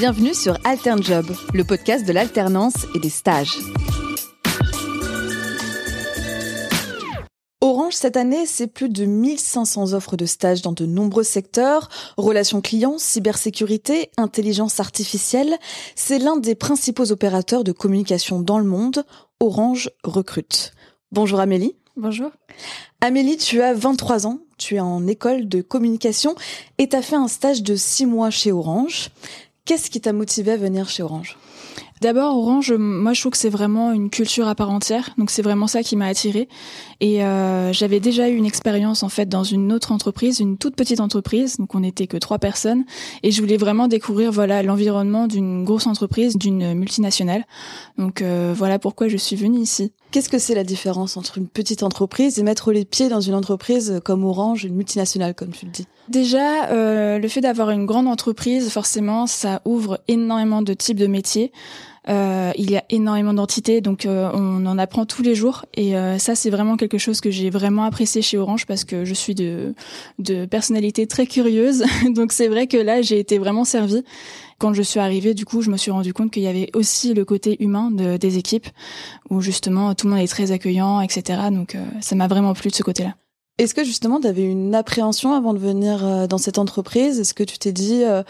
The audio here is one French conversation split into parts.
Bienvenue sur AlternJob, le podcast de l'alternance et des stages. Orange, cette année, c'est plus de 1500 offres de stages dans de nombreux secteurs. Relations clients, cybersécurité, intelligence artificielle. C'est l'un des principaux opérateurs de communication dans le monde. Orange recrute. Bonjour Amélie. Bonjour. Amélie, tu as 23 ans, tu es en école de communication et tu as fait un stage de 6 mois chez Orange. Qu'est-ce qui t'a motivé à venir chez Orange? D'abord, Orange, moi je trouve que c'est vraiment une culture à part entière, donc c'est vraiment ça qui m'a attirée. Et euh, j'avais déjà eu une expérience en fait dans une autre entreprise, une toute petite entreprise, donc on n'était que trois personnes, et je voulais vraiment découvrir voilà l'environnement d'une grosse entreprise, d'une multinationale. Donc euh, voilà pourquoi je suis venue ici. Qu'est-ce que c'est la différence entre une petite entreprise et mettre les pieds dans une entreprise comme Orange, une multinationale comme tu le dis? Déjà, euh, le fait d'avoir une grande entreprise, forcément, ça ouvre énormément de types de métiers. Euh, il y a énormément d'entités, donc euh, on en apprend tous les jours. Et ça, c'est vraiment quelque chose que j'ai vraiment apprécié chez Orange parce que je suis de, personnalité très curieuse. donc c'est vrai que là, j'ai été vraiment servie. Quand je suis arrivée, du coup, je me suis rendu compte qu'il y avait aussi le côté humain de, des équipes, où justement tout le monde est très accueillant, etc. Donc ça m'a vraiment plu de ce côté-là. Est-ce que justement tu avais une appréhension avant de venir euh, dans cette entreprise? Est-ce que tu t'es dit euh,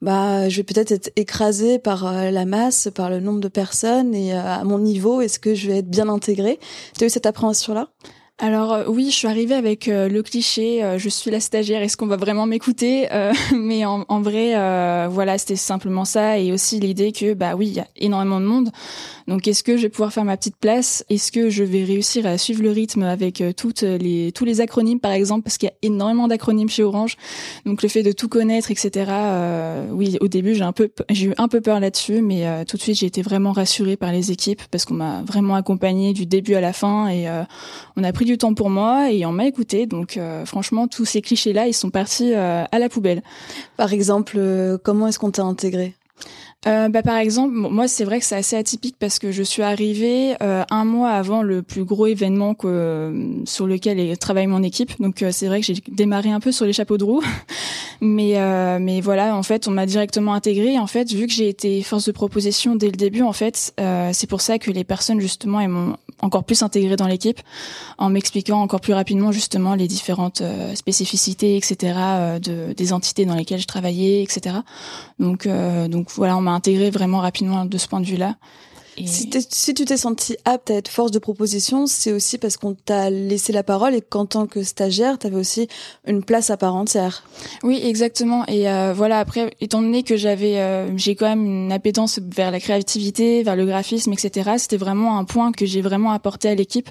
bah je vais peut-être être écrasée par euh, la masse, par le nombre de personnes et à mon niveau, est-ce que je vais être bien intégrée? Tu eu cette appréhension là alors euh, oui, je suis arrivée avec euh, le cliché euh, je suis la stagiaire, est-ce qu'on va vraiment m'écouter Mais en, en vrai, voilà, c'était simplement ça et aussi l'idée que bah oui, il y a énormément de monde. Donc est-ce que je vais pouvoir faire ma petite place? Est-ce que je vais réussir à suivre le rythme avec toutes les tous les acronymes par exemple? Parce qu'il y a énormément d'acronymes chez Orange. Donc le fait de tout connaître, etc. oui, au début j'ai un peu j'ai eu un peu peur là-dessus, mais tout de suite j'ai été vraiment rassurée par les équipes parce qu'on m'a vraiment accompagnée du début à la fin et on a pris du temps pour moi et on m'a écouté. Donc euh, franchement, tous ces clichés-là, ils sont partis euh, à la poubelle. Par exemple, euh, comment est-ce qu'on t'a intégré? Euh, bah, par exemple, moi c'est vrai que c'est assez atypique parce que je suis arrivée euh, un mois avant le plus gros événement que, euh, sur lequel travaille mon équipe. Donc c'est vrai que j'ai démarré un peu sur les chapeaux de roue, mais mais voilà, en fait, on m'a directement intégrée. En fait, vu que j'ai été force de proposition dès le début, en fait, c'est pour ça que les personnes justement elles m'ont encore plus intégrée dans l'équipe en m'expliquant encore plus rapidement justement les différentes spécificités, etc. de des entités dans lesquelles je travaillais, etc. Donc donc voilà, on m'a intégré vraiment rapidement de ce point de vue-là. Si, si, tu t'es senti apte à être force de proposition, c'est aussi parce qu'on t'a laissé la parole et qu'en tant que stagiaire, tu avais aussi une place à part entière. Oui, exactement. Et euh, voilà, après, étant donné que j'avais, euh, j'ai quand même une appétence vers la créativité, vers le graphisme, etc. C'était vraiment un point que j'ai vraiment apporté à l'équipe.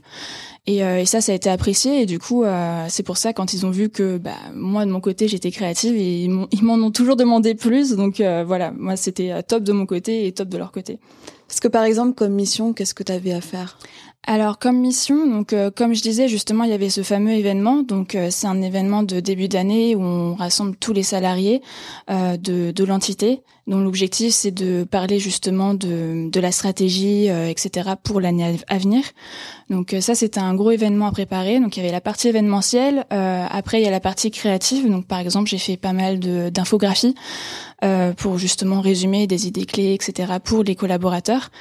Et, euh, et, ça, ça a été apprécié. Et du coup, euh, c'est pour ça quand ils ont vu que bah, moi de mon côté j'étais créative, et ils m'en ont toujours demandé plus. Donc euh, voilà, moi c'était top de mon côté et top de leur côté. Parce que par exemple, comme mission, qu'est-ce que tu avais à faire? Alors comme mission, donc comme je disais justement, il y avait ce fameux événement. Donc c'est un événement de début d'année où on rassemble tous les salariés de, de l'entité dont l'objectif c'est de parler justement de, de la stratégie, euh, etc. pour l'année à venir. Donc euh, ça c'était un gros événement à préparer. Donc il y avait la partie événementielle. Euh, après il y a la partie créative. Donc par exemple j'ai fait pas mal d'infographies pour justement résumer des idées clés, etc. pour les collaborateurs.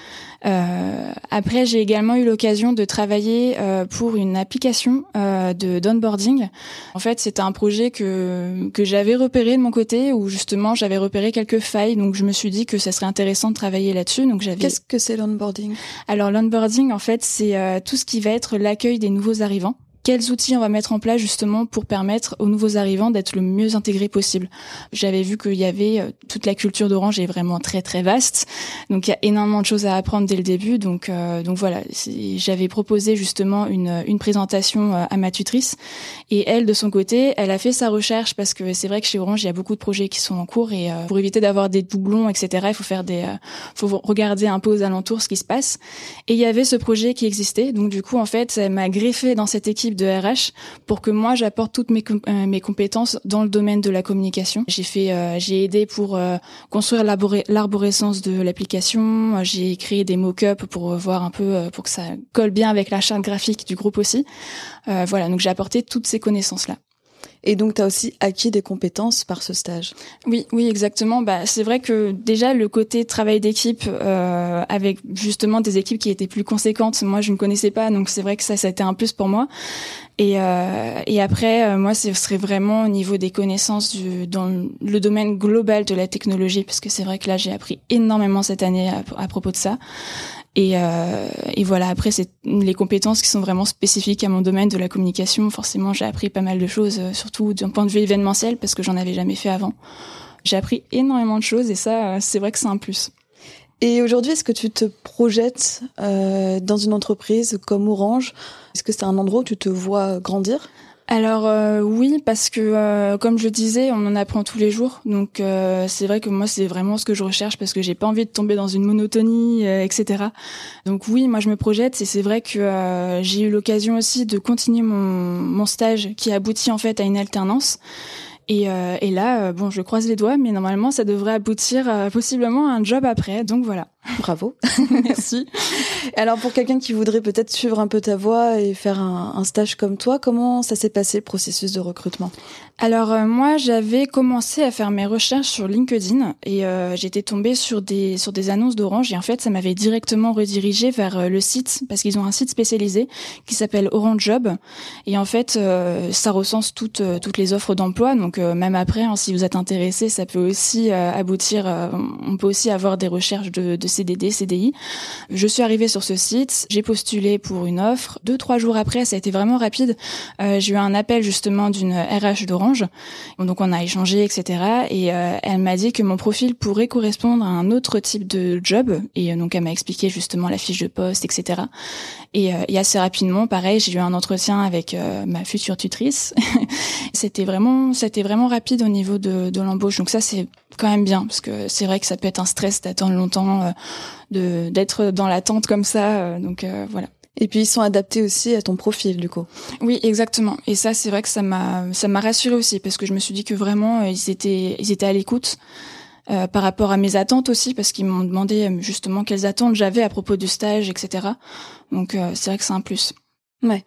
après j'ai également eu l'occasion de travailler pour une application de d'onboarding. En fait c'était un projet que que j'avais repéré de mon côté où justement j'avais repéré quelques failles donc je me suis dit que ça serait intéressant de travailler là-dessus. Donc j'avais. Qu'est-ce que c'est l'onboarding? Alors l'onboarding, en fait, c'est euh, tout ce qui va être l'accueil des nouveaux arrivants quels outils on va mettre en place justement pour permettre aux nouveaux arrivants d'être le mieux intégrés possible. J'avais vu qu'il y avait euh, toute la culture d'Orange est vraiment très très vaste, donc il y a énormément de choses à apprendre dès le début. Donc euh, donc voilà, j'avais proposé justement une une présentation euh, à ma tutrice et elle de son côté, elle a fait sa recherche parce que c'est vrai que chez Orange il y a beaucoup de projets qui sont en cours et pour éviter d'avoir des doublons etc. Il faut faire des faut regarder un peu aux alentours ce qui se passe et il y avait ce projet qui existait. Donc du coup en fait, elle m'a greffé dans cette équipe de RH pour que moi j'apporte toutes mes, euh, mes compétences dans le domaine de la communication. J'ai fait, euh, j'ai aidé pour euh, construire l'arborescence de l'application. J'ai créé des mock-ups pour voir un peu pour que ça colle bien avec la charte graphique du groupe aussi. voilà, donc j'ai apporté toutes ces connaissances là. Et donc, tu as aussi acquis des compétences par ce stage? Oui, oui, exactement. Bah, c'est vrai que déjà le côté travail d'équipe euh, avec justement des équipes qui étaient plus conséquentes, moi je ne connaissais pas, donc c'est vrai que ça, ça a été un plus pour moi. Et, euh, après, euh, moi, ce serait vraiment au niveau des connaissances dans le domaine global de la technologie, parce que c'est vrai que là, j'ai appris énormément cette année à, propos de ça. Et, euh, et, voilà, après, c'est les compétences qui sont vraiment spécifiques à mon domaine de la communication. Forcément, j'ai appris pas mal de choses, euh, surtout d'un point de vue événementiel, parce que j'en avais jamais fait avant. J'ai appris énormément de choses et ça, euh, c'est vrai que c'est un plus. Et aujourd'hui, est-ce que tu te projettes euh, dans une entreprise comme Orange? Est-ce que c'est un endroit où tu te vois grandir? Alors euh, oui, parce que euh, comme je disais, on en apprend tous les jours. Donc euh, c'est vrai que moi c'est vraiment ce que je recherche parce que j'ai pas envie de tomber dans une monotonie, etc. Donc oui, moi je me projette et c'est vrai que j'ai eu l'occasion aussi de continuer mon, mon stage qui aboutit en fait à une alternance. Et, et là, bon, je croise les doigts, mais normalement ça devrait aboutir possiblement à un job après. Donc voilà. Bravo. Merci. Alors pour quelqu'un qui voudrait peut-être suivre un peu ta voie et faire un, un stage comme toi, comment ça s'est passé le processus de recrutement? Alors euh, moi j'avais commencé à faire mes recherches sur LinkedIn et euh, j'étais tombée sur des sur des annonces d'Orange et en fait ça m'avait directement redirigé vers euh, le site parce qu'ils ont un site spécialisé qui s'appelle Orange Job et en fait ça recense toutes toutes les offres d'emploi donc même après hein, si vous êtes intéressé ça peut aussi aboutir on peut aussi avoir des recherches de, de CDD, CDI. Je suis arrivée sur ce site, j'ai postulé pour une offre. Deux, trois jours après, ça a été vraiment rapide. Euh, j'ai eu un appel justement d'une RH d'Orange. Donc on a échangé, etc. Et euh, elle m'a dit que mon profil pourrait correspondre à un autre type de job. Et euh, donc elle m'a expliqué justement la fiche de poste, etc. Et, et assez rapidement, pareil, j'ai eu un entretien avec ma future tutrice. c'était vraiment, c'était vraiment rapide au niveau de, de l'embauche. Donc ça, c'est quand même bien parce que c'est vrai que ça peut être un stress d'attendre longtemps, euh, de d'être dans l'attente comme ça. Euh, donc euh, voilà. Et puis ils sont adaptés aussi à ton profil du coup. Oui, exactement. Et ça, c'est vrai que ça m'a ça m'a rassuré aussi parce que je me suis dit que vraiment ils étaient ils étaient à l'écoute. Euh, par rapport à mes attentes aussi, parce qu'ils m'ont demandé justement quelles attentes j'avais à propos du stage, etc. Donc c'est vrai que c'est un plus. Ouais.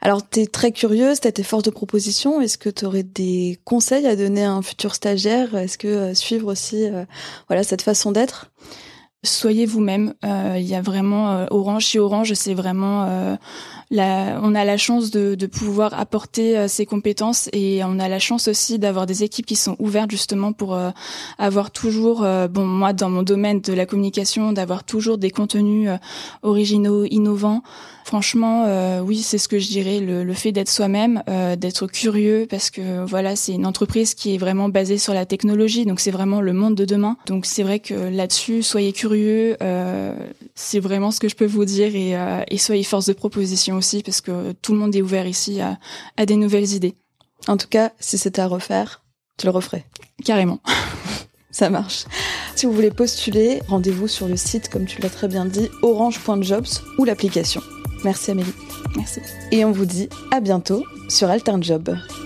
Alors, tu es très curieuse, tu as tes forces de proposition. Est-ce que tu aurais des conseils à donner à un futur stagiaire? Est-ce que euh, suivre aussi euh, voilà cette façon d'être? Soyez vous-même. Euh, il y a vraiment Orange chez Orange, c'est vraiment la, on a la chance de, de pouvoir apporter ses compétences et on a la chance aussi d'avoir des équipes qui sont ouvertes justement pour avoir toujours, bon moi dans mon domaine de la communication, d'avoir toujours des contenus originaux, innovants. Franchement, euh, oui, c'est ce que je dirais, le, le fait d'être soi-même, euh, d'être curieux, parce que voilà, c'est une entreprise qui est vraiment basée sur la technologie, donc c'est vraiment le monde de demain. Donc c'est vrai que là-dessus, soyez curieux, euh, c'est vraiment ce que je peux vous dire, et, euh, et, soyez force de proposition aussi, parce que tout le monde est ouvert ici à, à des nouvelles idées. En tout cas, si c'était à refaire, tu le referais. Carrément. Ça marche. Si vous voulez postuler, rendez-vous sur le site, comme tu l'as très bien dit, orange.jobs ou l'application. Merci Amélie. Merci. Et on vous dit à bientôt sur Alternjob. Job.